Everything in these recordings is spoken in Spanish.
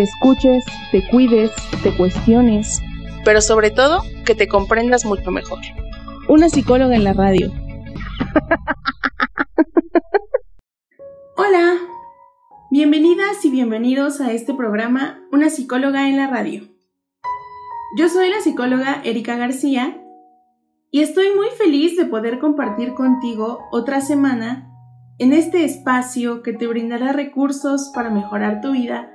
escuches, te cuides, te cuestiones. Pero sobre todo, que te comprendas mucho mejor. Una psicóloga en la radio. Hola, bienvenidas y bienvenidos a este programa Una psicóloga en la radio. Yo soy la psicóloga Erika García y estoy muy feliz de poder compartir contigo otra semana en este espacio que te brindará recursos para mejorar tu vida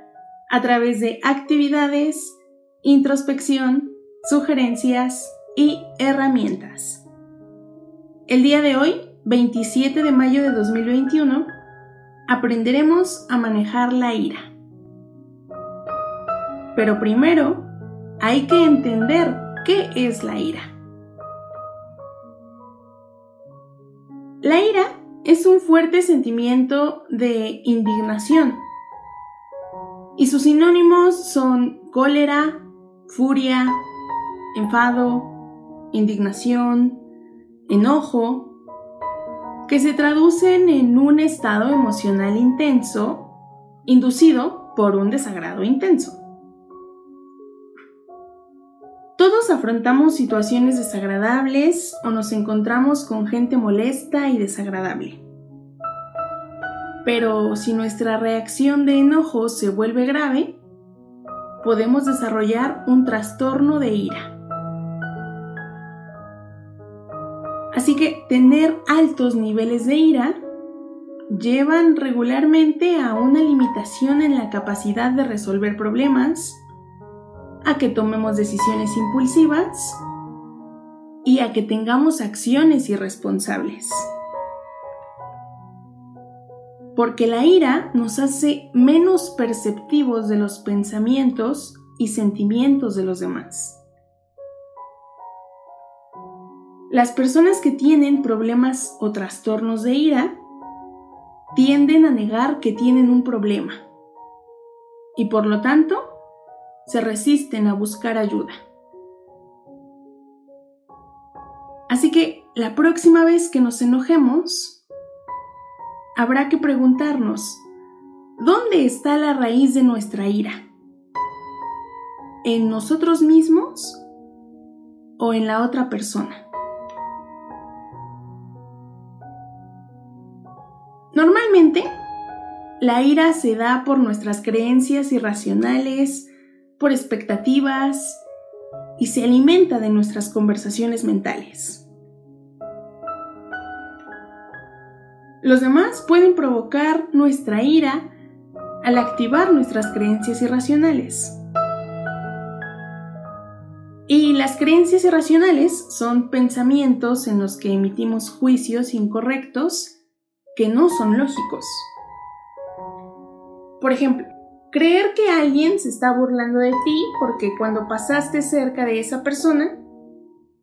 a través de actividades, introspección, sugerencias y herramientas. El día de hoy, 27 de mayo de 2021, aprenderemos a manejar la ira. Pero primero, hay que entender qué es la ira. La ira es un fuerte sentimiento de indignación y sus sinónimos son cólera, furia, enfado, indignación, enojo, que se traducen en un estado emocional intenso inducido por un desagrado intenso. Todos afrontamos situaciones desagradables o nos encontramos con gente molesta y desagradable. Pero si nuestra reacción de enojo se vuelve grave, podemos desarrollar un trastorno de ira. Así que tener altos niveles de ira llevan regularmente a una limitación en la capacidad de resolver problemas, a que tomemos decisiones impulsivas y a que tengamos acciones irresponsables porque la ira nos hace menos perceptivos de los pensamientos y sentimientos de los demás. Las personas que tienen problemas o trastornos de ira tienden a negar que tienen un problema y por lo tanto se resisten a buscar ayuda. Así que la próxima vez que nos enojemos, habrá que preguntarnos, ¿dónde está la raíz de nuestra ira? ¿En nosotros mismos o en la otra persona? Normalmente, la ira se da por nuestras creencias irracionales, por expectativas y se alimenta de nuestras conversaciones mentales. Los demás pueden provocar nuestra ira al activar nuestras creencias irracionales. Y las creencias irracionales son pensamientos en los que emitimos juicios incorrectos que no son lógicos. Por ejemplo, creer que alguien se está burlando de ti porque cuando pasaste cerca de esa persona,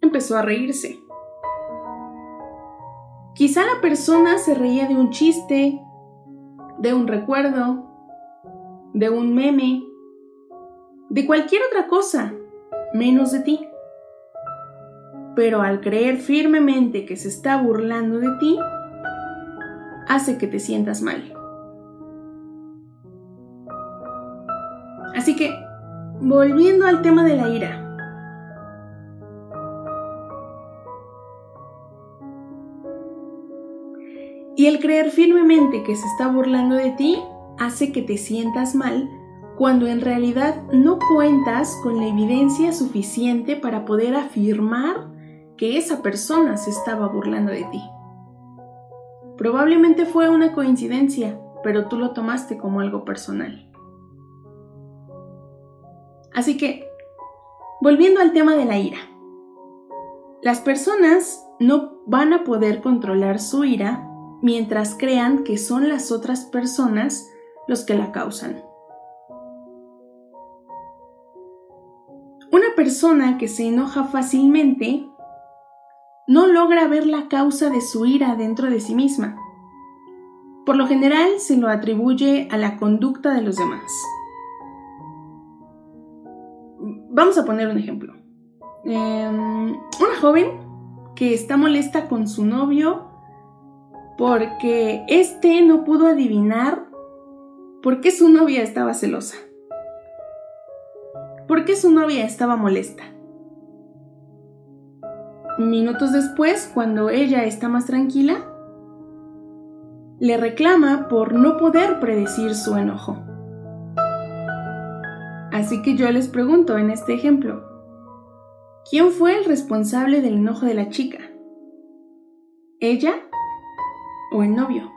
empezó a reírse. Quizá la persona se reía de un chiste, de un recuerdo, de un meme, de cualquier otra cosa, menos de ti. Pero al creer firmemente que se está burlando de ti, hace que te sientas mal. Así que, volviendo al tema de la ira, Y el creer firmemente que se está burlando de ti hace que te sientas mal cuando en realidad no cuentas con la evidencia suficiente para poder afirmar que esa persona se estaba burlando de ti. Probablemente fue una coincidencia, pero tú lo tomaste como algo personal. Así que, volviendo al tema de la ira. Las personas no van a poder controlar su ira mientras crean que son las otras personas los que la causan. Una persona que se enoja fácilmente no logra ver la causa de su ira dentro de sí misma. Por lo general se lo atribuye a la conducta de los demás. Vamos a poner un ejemplo. Em, una joven que está molesta con su novio porque éste no pudo adivinar por qué su novia estaba celosa. ¿Por qué su novia estaba molesta? Minutos después, cuando ella está más tranquila, le reclama por no poder predecir su enojo. Así que yo les pregunto en este ejemplo, ¿quién fue el responsable del enojo de la chica? ¿Ella o el novio?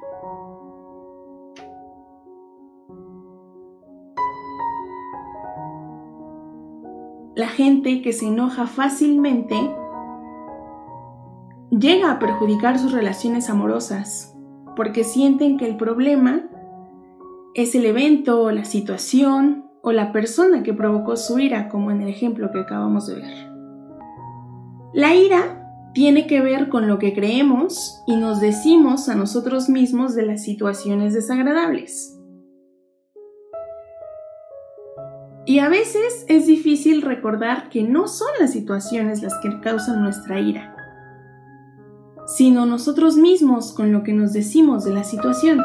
La gente que se enoja fácilmente llega a perjudicar sus relaciones amorosas porque sienten que el problema es el evento, la situación o la persona que provocó su ira, como en el ejemplo que acabamos de ver. La ira tiene que ver con lo que creemos y nos decimos a nosotros mismos de las situaciones desagradables. Y a veces es difícil recordar que no son las situaciones las que causan nuestra ira, sino nosotros mismos con lo que nos decimos de la situación.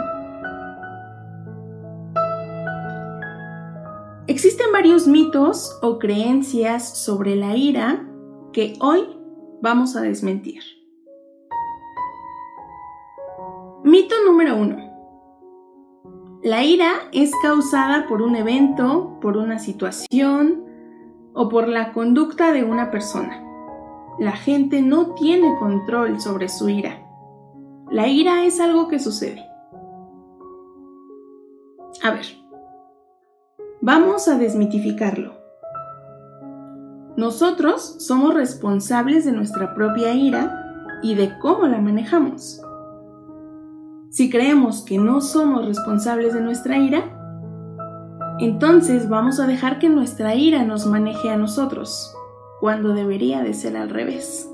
Existen varios mitos o creencias sobre la ira que hoy vamos a desmentir. Mito número uno. La ira es causada por un evento, por una situación o por la conducta de una persona. La gente no tiene control sobre su ira. La ira es algo que sucede. A ver, vamos a desmitificarlo. Nosotros somos responsables de nuestra propia ira y de cómo la manejamos. Si creemos que no somos responsables de nuestra ira, entonces vamos a dejar que nuestra ira nos maneje a nosotros cuando debería de ser al revés.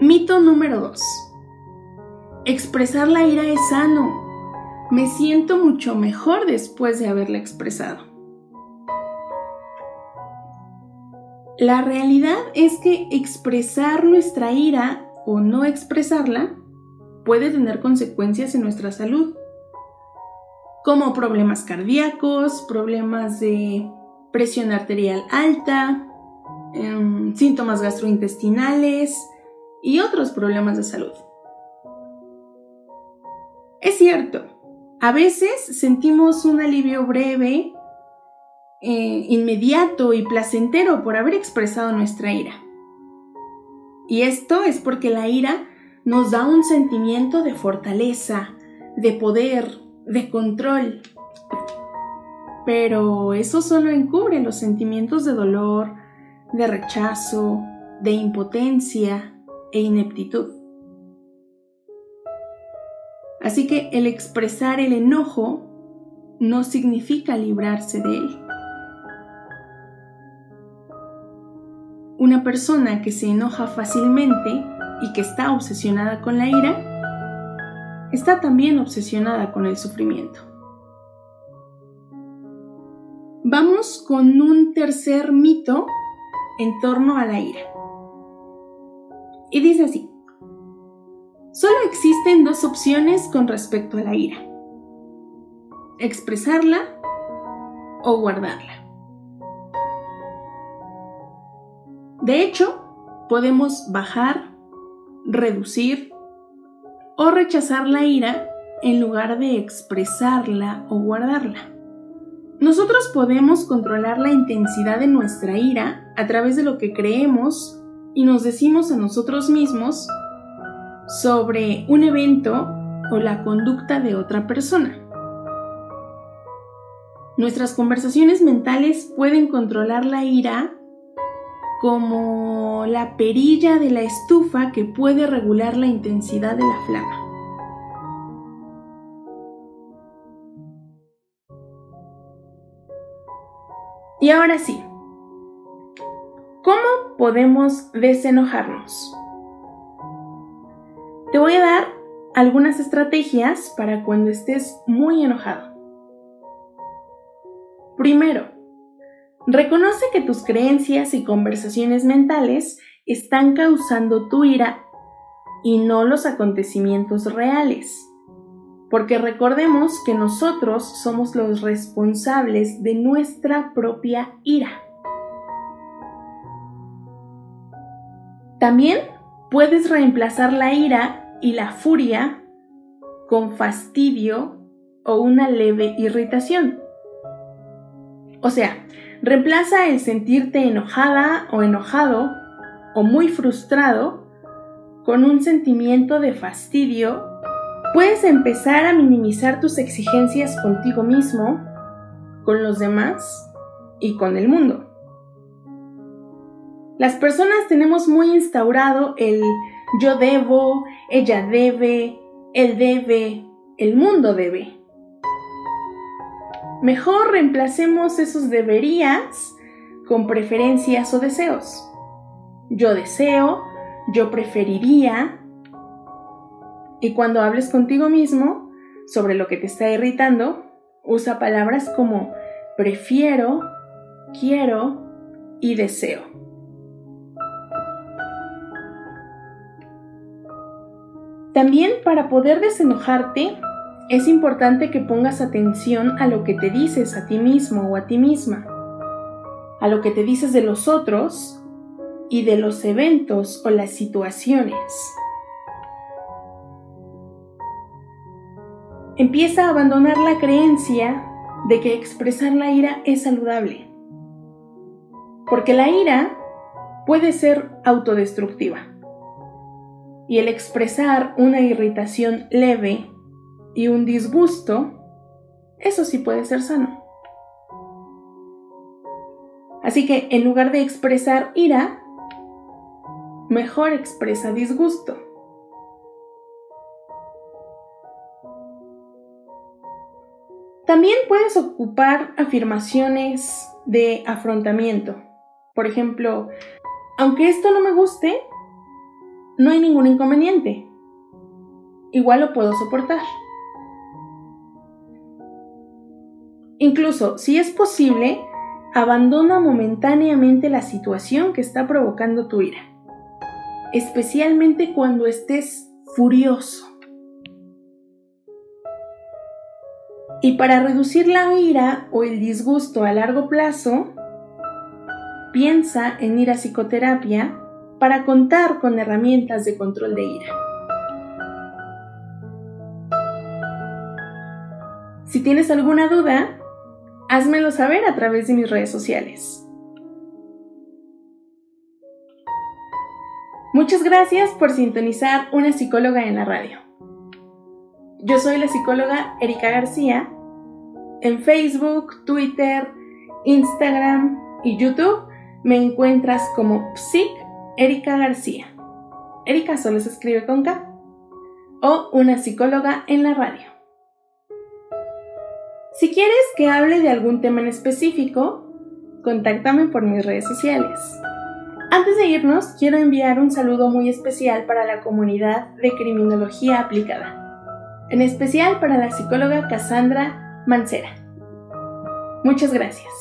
Mito número 2. Expresar la ira es sano. Me siento mucho mejor después de haberla expresado. La realidad es que expresar nuestra ira o no expresarla puede tener consecuencias en nuestra salud como problemas cardíacos, problemas de presión arterial alta, em, síntomas gastrointestinales y otros problemas de salud. Es cierto, a veces sentimos un alivio breve, eh, inmediato y placentero por haber expresado nuestra ira. Y esto es porque la ira nos da un sentimiento de fortaleza, de poder, de control. Pero eso solo encubre los sentimientos de dolor, de rechazo, de impotencia e ineptitud. Así que el expresar el enojo no significa librarse de él. Una persona que se enoja fácilmente y que está obsesionada con la ira está también obsesionada con el sufrimiento. Vamos con un tercer mito en torno a la ira. Y dice así, solo existen dos opciones con respecto a la ira, expresarla o guardarla. De hecho, podemos bajar, reducir o rechazar la ira en lugar de expresarla o guardarla. Nosotros podemos controlar la intensidad de nuestra ira a través de lo que creemos y nos decimos a nosotros mismos sobre un evento o la conducta de otra persona. Nuestras conversaciones mentales pueden controlar la ira como la perilla de la estufa que puede regular la intensidad de la flama. Y ahora sí, ¿cómo podemos desenojarnos? Te voy a dar algunas estrategias para cuando estés muy enojado. Primero, reconoce que tus creencias y conversaciones mentales están causando tu ira y no los acontecimientos reales. Porque recordemos que nosotros somos los responsables de nuestra propia ira. También puedes reemplazar la ira y la furia con fastidio o una leve irritación. O sea, reemplaza el sentirte enojada o enojado o muy frustrado con un sentimiento de fastidio Puedes empezar a minimizar tus exigencias contigo mismo, con los demás y con el mundo. Las personas tenemos muy instaurado el yo debo, ella debe, él debe, el mundo debe. Mejor reemplacemos esos deberías con preferencias o deseos. Yo deseo, yo preferiría, y cuando hables contigo mismo sobre lo que te está irritando, usa palabras como prefiero, quiero y deseo. También para poder desenojarte, es importante que pongas atención a lo que te dices a ti mismo o a ti misma, a lo que te dices de los otros y de los eventos o las situaciones. empieza a abandonar la creencia de que expresar la ira es saludable. Porque la ira puede ser autodestructiva. Y el expresar una irritación leve y un disgusto, eso sí puede ser sano. Así que en lugar de expresar ira, mejor expresa disgusto. También puedes ocupar afirmaciones de afrontamiento. Por ejemplo, aunque esto no me guste, no hay ningún inconveniente. Igual lo puedo soportar. Incluso, si es posible, abandona momentáneamente la situación que está provocando tu ira, especialmente cuando estés furioso. Y para reducir la ira o el disgusto a largo plazo, piensa en ir a psicoterapia para contar con herramientas de control de ira. Si tienes alguna duda, házmelo saber a través de mis redes sociales. Muchas gracias por sintonizar una psicóloga en la radio. Yo soy la psicóloga Erika García. En Facebook, Twitter, Instagram y YouTube me encuentras como Psic Erika García. Erika solo se escribe con K. O una psicóloga en la radio. Si quieres que hable de algún tema en específico, contáctame por mis redes sociales. Antes de irnos, quiero enviar un saludo muy especial para la comunidad de criminología aplicada en especial para la psicóloga Cassandra Mancera. Muchas gracias.